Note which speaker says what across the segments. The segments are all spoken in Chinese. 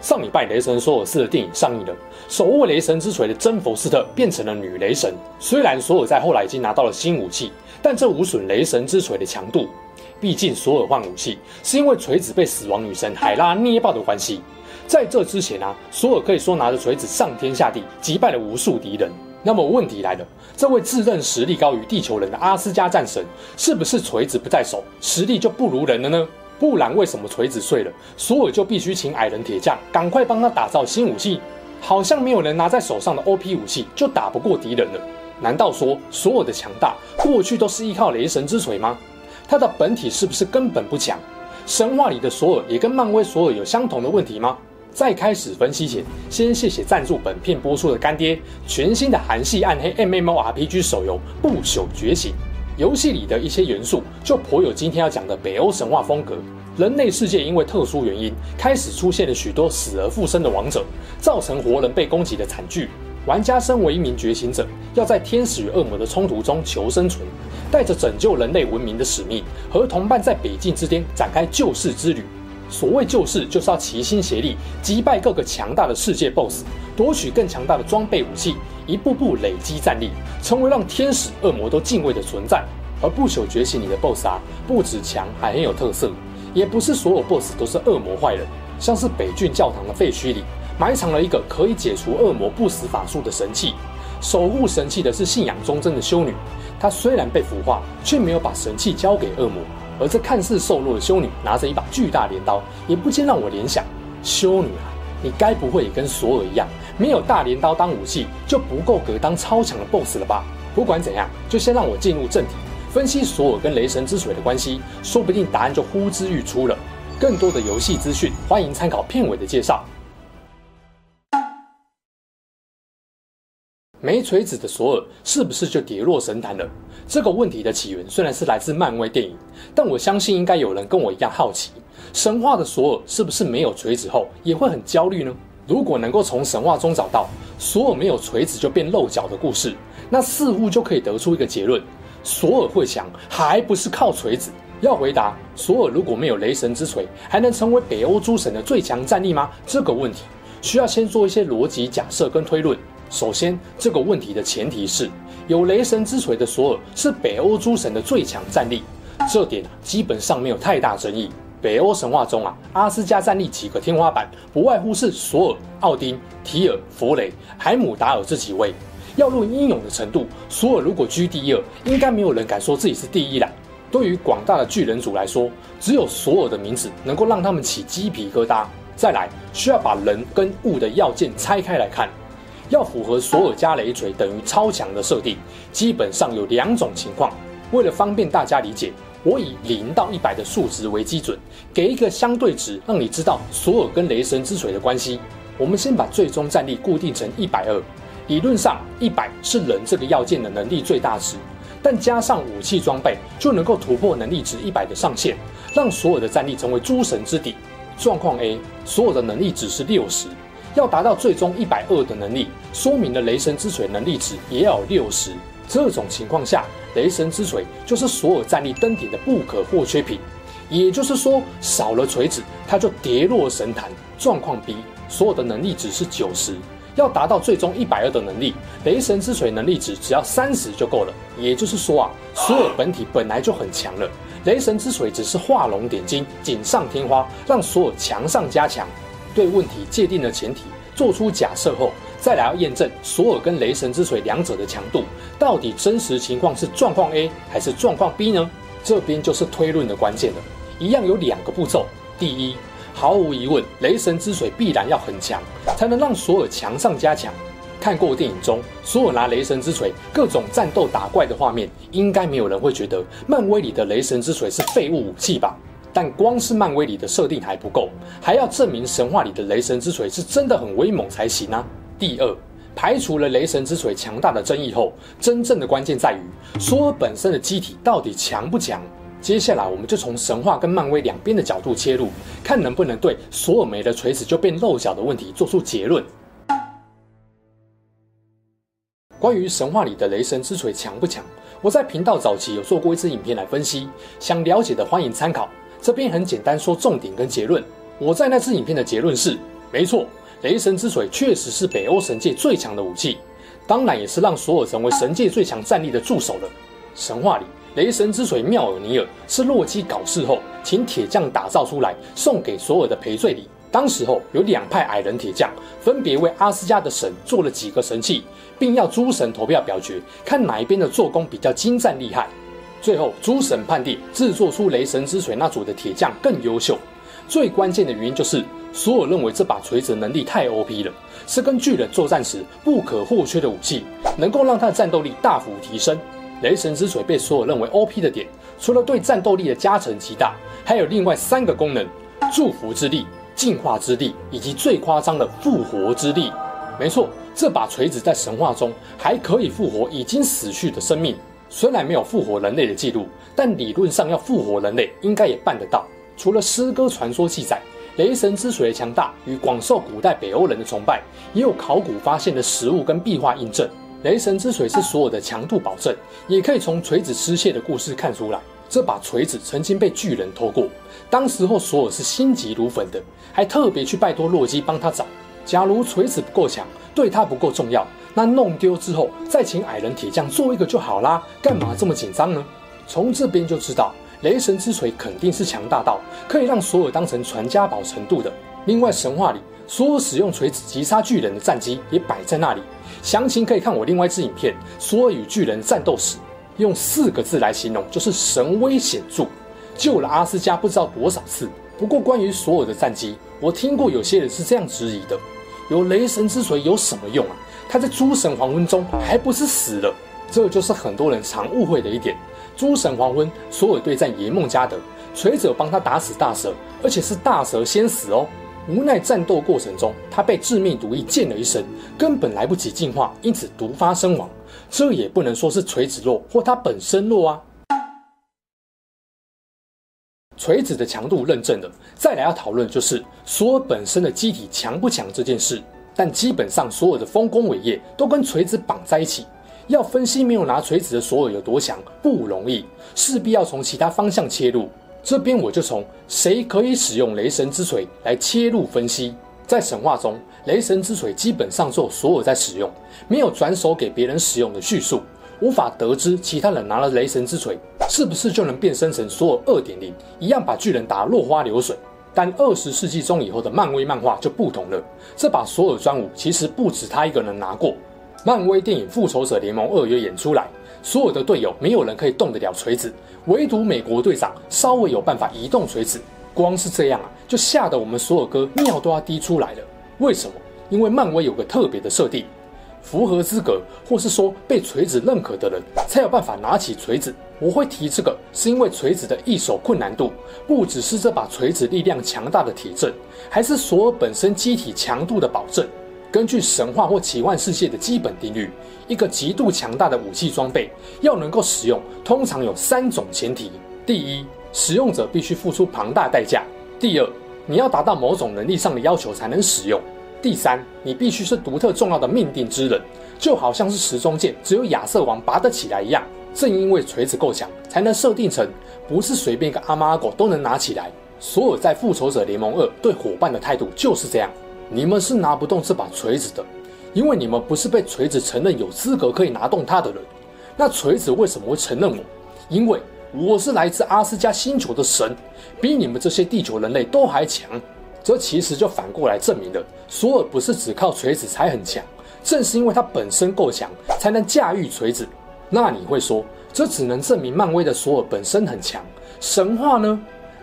Speaker 1: 上礼拜《雷神索尔四》的电影上映了，手握雷神之锤的珍佛斯特变成了女雷神。虽然索尔在后来已经拿到了新武器，但这无损雷神之锤的强度。毕竟索尔换武器是因为锤子被死亡女神海拉捏爆的关系。在这之前啊，索尔可以说拿着锤子上天下地，击败了无数敌人。那么问题来了，这位自认实力高于地球人的阿斯加战神，是不是锤子不在手，实力就不如人了呢？不然，为什么锤子碎了，索尔就必须请矮人铁匠赶快帮他打造新武器？好像没有人拿在手上的 OP 武器就打不过敌人了。难道说索尔的强大过去都是依靠雷神之锤吗？他的本体是不是根本不强？神话里的索尔也跟漫威索尔有相同的问题吗？在开始分析前，先谢谢赞助本片播出的干爹，全新的韩系暗黑 MMORPG 手游《不朽觉醒》。游戏里的一些元素就颇有今天要讲的北欧神话风格。人类世界因为特殊原因，开始出现了许多死而复生的王者，造成活人被攻击的惨剧。玩家身为一名觉醒者，要在天使与恶魔的冲突中求生存，带着拯救人类文明的使命，和同伴在北境之巅展开救世之旅。所谓救世，就是要齐心协力，击败各个强大的世界 BOSS，夺取更强大的装备武器，一步步累积战力，成为让天使、恶魔都敬畏的存在。而不朽觉醒里的 BOSS 啊，不止强，还很有特色。也不是所有 BOSS 都是恶魔坏人，像是北郡教堂的废墟里，埋藏了一个可以解除恶魔不死法术的神器。守护神器的是信仰忠贞的修女，她虽然被腐化，却没有把神器交给恶魔。而这看似瘦弱的修女，拿着一把巨大镰刀，也不禁让我联想：修女啊，你该不会也跟索尔一样，没有大镰刀当武器，就不够格当超强的 BOSS 了吧？不管怎样，就先让我进入正题，分析索尔跟雷神之锤的关系，说不定答案就呼之欲出了。更多的游戏资讯，欢迎参考片尾的介绍。没锤子的索尔是不是就跌落神坛了？这个问题的起源虽然是来自漫威电影，但我相信应该有人跟我一样好奇：神话的索尔是不是没有锤子后也会很焦虑呢？如果能够从神话中找到索尔没有锤子就变漏脚的故事，那似乎就可以得出一个结论：索尔会强还不是靠锤子？要回答索尔如果没有雷神之锤，还能成为北欧诸神的最强战力吗？这个问题需要先做一些逻辑假设跟推论。首先，这个问题的前提是有雷神之锤的索尔是北欧诸神的最强战力，这点基本上没有太大争议。北欧神话中啊，阿斯加战力几个天花板，不外乎是索尔、奥丁、提尔、弗雷、海姆达尔这几位。要论英勇的程度，索尔如果居第二，应该没有人敢说自己是第一啦。对于广大的巨人族来说，只有索尔的名字能够让他们起鸡皮疙瘩。再来，需要把人跟物的要件拆开来看。要符合索尔加雷锤等于超强的设定，基本上有两种情况。为了方便大家理解，我以零到一百的数值为基准，给一个相对值，让你知道索尔跟雷神之锤的关系。我们先把最终战力固定成一百二，理论上一百是人这个要件的能力最大值，但加上武器装备就能够突破能力值一百的上限，让索尔的战力成为诸神之顶。状况 A，索尔的能力值是六十。要达到最终一百二的能力，说明了雷神之锤能力值也要有六十。这种情况下，雷神之锤就是索尔战力登顶的不可或缺品。也就是说，少了锤子，他就跌落神坛。状况 B，所有的能力值是九十，要达到最终一百二的能力，雷神之锤能力值只要三十就够了。也就是说啊，索尔本体本来就很强了，雷神之锤只是画龙点睛，锦上添花，让索尔强上加强。对问题界定的前提做出假设后，再来要验证索尔跟雷神之锤两者的强度，到底真实情况是状况 A 还是状况 B 呢？这边就是推论的关键了。一样有两个步骤。第一，毫无疑问，雷神之锤必然要很强，才能让索尔强上加强。看过电影中索尔拿雷神之锤各种战斗打怪的画面，应该没有人会觉得漫威里的雷神之锤是废物武器吧？但光是漫威里的设定还不够，还要证明神话里的雷神之锤是真的很威猛才行啊！第二，排除了雷神之锤强大的争议后，真正的关键在于索尔本身的机体到底强不强？接下来，我们就从神话跟漫威两边的角度切入，看能不能对索尔没了锤子就变漏角的问题做出结论。关于神话里的雷神之锤强不强，我在频道早期有做过一支影片来分析，想了解的欢迎参考。这边很简单说重点跟结论。我在那支影片的结论是：没错，雷神之锤确实是北欧神界最强的武器，当然也是让索尔成为神界最强战力的助手了。神话里。雷神之锤妙尔尼尔是洛基搞事后请铁匠打造出来，送给索尔的赔罪礼。当时候有两派矮人铁匠，分别为阿斯加的神做了几个神器，并要诸神投票表决，看哪一边的做工比较精湛厉害。最后诸神判定制作出雷神之锤那组的铁匠更优秀。最关键的原因就是索尔认为这把锤子能力太 OP 了，是跟巨人作战时不可或缺的武器，能够让他的战斗力大幅提升。雷神之锤被索尔认为 OP 的点，除了对战斗力的加成极大，还有另外三个功能：祝福之力、进化之力，以及最夸张的复活之力。没错，这把锤子在神话中还可以复活已经死去的生命。虽然没有复活人类的记录，但理论上要复活人类应该也办得到。除了诗歌传说记载，雷神之锤的强大与广受古代北欧人的崇拜，也有考古发现的实物跟壁画印证。雷神之锤是所有的强度保证，也可以从锤子失窃的故事看出来。这把锤子曾经被巨人偷过，当时候索尔是心急如焚的，还特别去拜托洛基帮他找。假如锤子不够强，对他不够重要，那弄丢之后再请矮人铁匠做一个就好啦，干嘛这么紧张呢？从这边就知道，雷神之锤肯定是强大到可以让索尔当成传家宝程度的。另外，神话里索尔使用锤子击杀巨人的战绩也摆在那里。详情可以看我另外一支影片《索尔与巨人战斗史》，用四个字来形容就是神威显著，救了阿斯加不知道多少次。不过关于索尔的战绩，我听过有些人是这样质疑的：有雷神之锤有什么用啊？他在诸神黄昏中还不是死了？这就是很多人常误会的一点。诸神黄昏，索尔对战耶梦加德，锤子有帮他打死大蛇，而且是大蛇先死哦。无奈战斗过程中，他被致命毒液溅了一身，根本来不及进化，因此毒发身亡。这也不能说是锤子弱或他本身弱啊。锤子的强度认证了，再来要讨论就是索尔本身的机体强不强这件事。但基本上所有的丰功伟业都跟锤子绑在一起，要分析没有拿锤子的索尔有多强不容易，势必要从其他方向切入。这边我就从谁可以使用雷神之锤来切入分析。在神话中，雷神之锤基本上只有索尔在使用，没有转手给别人使用的叙述，无法得知其他人拿了雷神之锤是不是就能变身成索尔二点零，一样把巨人打落花流水。但二十世纪中以后的漫威漫画就不同了，这把索尔专武其实不止他一个人拿过。漫威电影《复仇者联盟二》有演出来，所有的队友没有人可以动得了锤子。唯独美国队长稍微有办法移动锤子，光是这样啊，就吓得我们索尔哥尿都要滴出来了。为什么？因为漫威有个特别的设定，符合资格或是说被锤子认可的人才有办法拿起锤子。我会提这个，是因为锤子的易手困难度不只是这把锤子力量强大的铁证，还是索尔本身机体强度的保证。根据神话或奇幻世界的基本定律，一个极度强大的武器装备要能够使用，通常有三种前提：第一，使用者必须付出庞大代价；第二，你要达到某种能力上的要求才能使用；第三，你必须是独特重要的命定之人，就好像是时钟剑只有亚瑟王拔得起来一样。正因为锤子够强，才能设定成不是随便一个阿猫阿狗都能拿起来。所有在复仇者联盟二对伙伴的态度就是这样。你们是拿不动这把锤子的，因为你们不是被锤子承认有资格可以拿动它的人。那锤子为什么会承认我？因为我是来自阿斯加星球的神，比你们这些地球人类都还强。这其实就反过来证明了，索尔不是只靠锤子才很强，正是因为他本身够强，才能驾驭锤子。那你会说，这只能证明漫威的索尔本身很强，神话呢？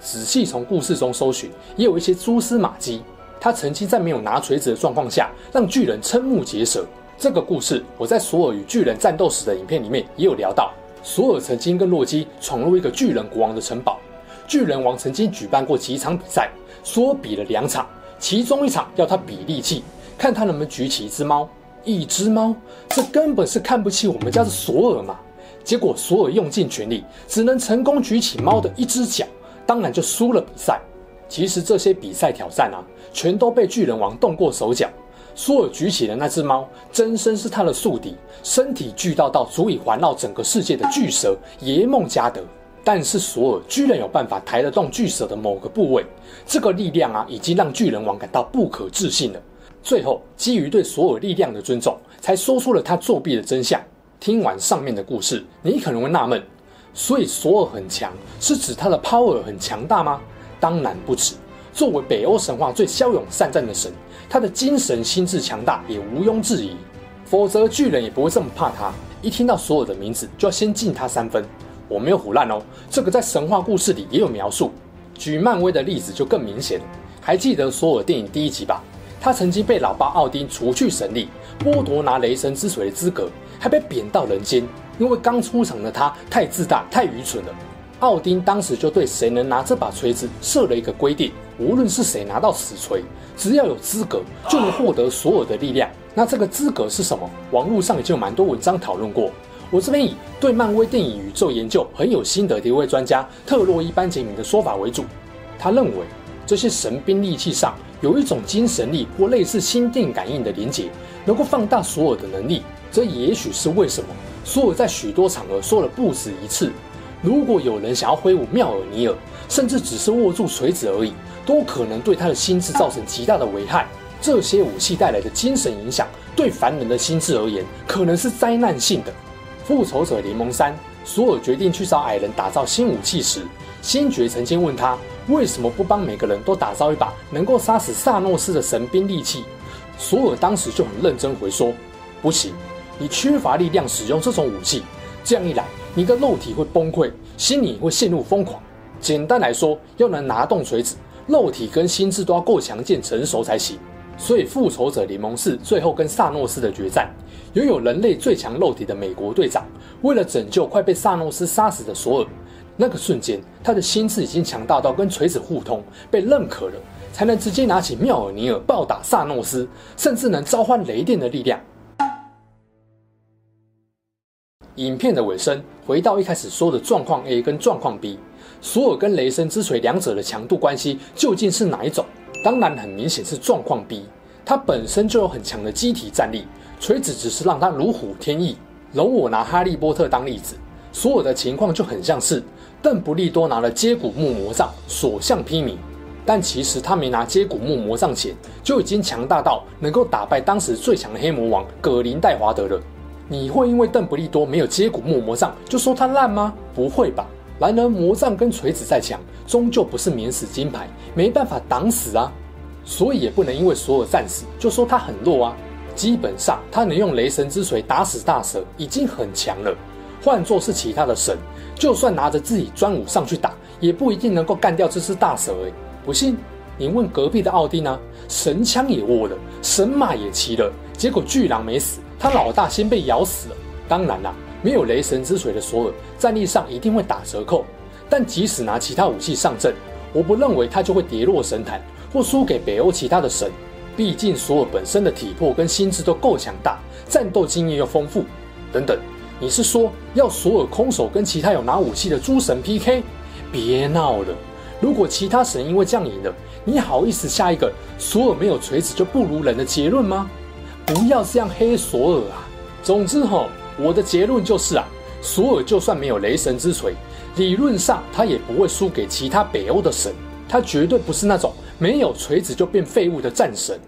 Speaker 1: 仔细从故事中搜寻，也有一些蛛丝马迹。他曾经在没有拿锤子的状况下，让巨人瞠目结舌。这个故事我在索尔与巨人战斗时的影片里面也有聊到。索尔曾经跟洛基闯入一个巨人国王的城堡，巨人王曾经举办过几场比赛，索尔比了两场，其中一场要他比力气，看他能不能举起一只猫。一只猫，这根本是看不起我们家的索尔嘛！结果索尔用尽全力，只能成功举起猫的一只脚，当然就输了比赛。其实这些比赛挑战啊，全都被巨人王动过手脚。索尔举起的那只猫，真身是他的宿敌，身体巨大到足以环绕整个世界的巨蛇耶梦加德。但是索尔居然有办法抬得动巨蛇的某个部位，这个力量啊，已经让巨人王感到不可置信了。最后，基于对索尔力量的尊重，才说出了他作弊的真相。听完上面的故事，你可能会纳闷：所以索尔很强，是指他的 power 很强大吗？当然不止。作为北欧神话最骁勇善战的神，他的精神心智强大也毋庸置疑。否则巨人也不会这么怕他，一听到索尔的名字就要先敬他三分。我没有胡乱哦，这个在神话故事里也有描述。举漫威的例子就更明显了，还记得索尔电影第一集吧？他曾经被老爸奥丁除去神力，剥夺拿雷神之锤的资格，还被贬到人间。因为刚出场的他太自大、太愚蠢了。奥丁当时就对谁能拿这把锤子设了一个规定：无论是谁拿到死锤，只要有资格，就能获得所有的力量。那这个资格是什么？网络上已经有蛮多文章讨论过。我这边以对漫威电影宇宙研究很有心得的一位专家特洛伊班杰明的说法为主。他认为这些神兵利器上。有一种精神力或类似心电感应的连结，能够放大索尔的能力。这也许是为什么索尔在许多场合说了不止一次：如果有人想要挥舞妙尔尼尔，甚至只是握住锤子而已，都可能对他的心智造成极大的危害。这些武器带来的精神影响，对凡人的心智而言，可能是灾难性的。复仇者联盟三，索尔决定去找矮人打造新武器时，星爵曾经问他。为什么不帮每个人都打造一把能够杀死萨诺斯的神兵利器？索尔当时就很认真回说：“不行，你缺乏力量使用这种武器，这样一来，你的肉体会崩溃，心里会陷入疯狂。简单来说，要能拿动锤子，肉体跟心智都要够强健成熟才行。所以，复仇者联盟四最后跟萨诺斯的决战，拥有人类最强肉体的美国队长，为了拯救快被萨诺斯杀死的索尔。”那个瞬间，他的心智已经强大到跟锤子互通，被认可了，才能直接拿起妙尔尼尔暴打萨诺斯，甚至能召唤雷电的力量。影片的尾声，回到一开始说的状况 A 跟状况 B，索尔跟雷神之锤两者的强度关系究竟是哪一种？当然，很明显是状况 B，它本身就有很强的机体战力，锤子只是让它如虎添翼。容我拿哈利波特当例子，索尔的情况就很像是。邓不利多拿了接骨木魔杖，所向披靡。但其实他没拿接骨木魔杖前，就已经强大到能够打败当时最强的黑魔王葛林戴华德了。你会因为邓布利多没有接骨木魔杖就说他烂吗？不会吧。然而魔杖跟锤子再强，终究不是免死金牌，没办法挡死啊。所以也不能因为索尔战死就说他很弱啊。基本上他能用雷神之锤打死大蛇，已经很强了。换作是其他的神，就算拿着自己专武上去打，也不一定能够干掉这只大蛇。哎，不信你问隔壁的奥丁啊，神枪也握了，神马也骑了，结果巨狼没死，他老大先被咬死了。当然啦，没有雷神之锤的索尔，战力上一定会打折扣。但即使拿其他武器上阵，我不认为他就会跌落神坛，或输给北欧其他的神。毕竟索尔本身的体魄跟心智都够强大，战斗经验又丰富，等等。你是说要索尔空手跟其他有拿武器的诸神 PK？别闹了！如果其他神因为这样赢了，你好意思下一个索尔没有锤子就不如人的结论吗？不要这样黑索尔啊！总之吼，我的结论就是啊，索尔就算没有雷神之锤，理论上他也不会输给其他北欧的神，他绝对不是那种没有锤子就变废物的战神。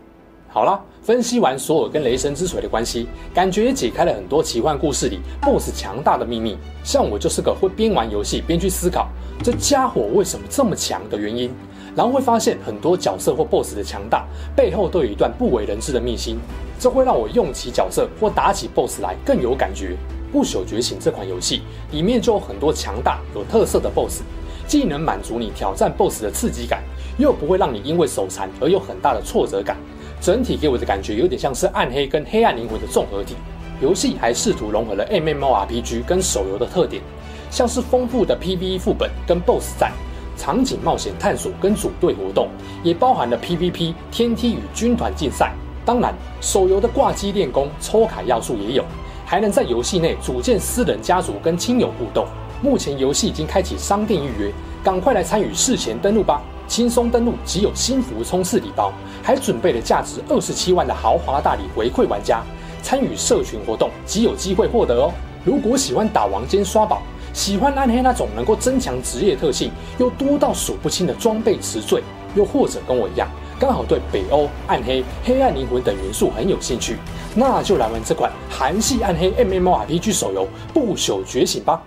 Speaker 1: 好啦，分析完索尔跟雷神之锤的关系，感觉也解开了很多奇幻故事里 BOSS 强大的秘密。像我就是个会边玩游戏边去思考这家伙为什么这么强的原因，然后会发现很多角色或 BOSS 的强大背后都有一段不为人知的秘辛，这会让我用起角色或打起 BOSS 来更有感觉。不朽觉醒这款游戏里面就有很多强大有特色的 BOSS，既能满足你挑战 BOSS 的刺激感，又不会让你因为手残而有很大的挫折感。整体给我的感觉有点像是暗黑跟黑暗灵魂的综合体。游戏还试图融合了 MMORPG 跟手游的特点，像是丰富的 PVE 副本跟 BOSS 战、场景冒险探索跟组队活动，也包含了 PVP 天梯与军团竞赛。当然，手游的挂机练功、抽卡要素也有，还能在游戏内组建私人家族跟亲友互动。目前游戏已经开启商店预约，赶快来参与事前登录吧！轻松登录即有新服冲刺礼包，还准备了价值二十七万的豪华大礼回馈玩家。参与社群活动即有机会获得哦。如果喜欢打王兼刷宝，喜欢暗黑那种能够增强职业特性又多到数不清的装备词缀，又或者跟我一样，刚好对北欧暗黑、黑暗灵魂等元素很有兴趣，那就来玩这款韩系暗黑 MMORPG 手游《不朽觉醒》吧。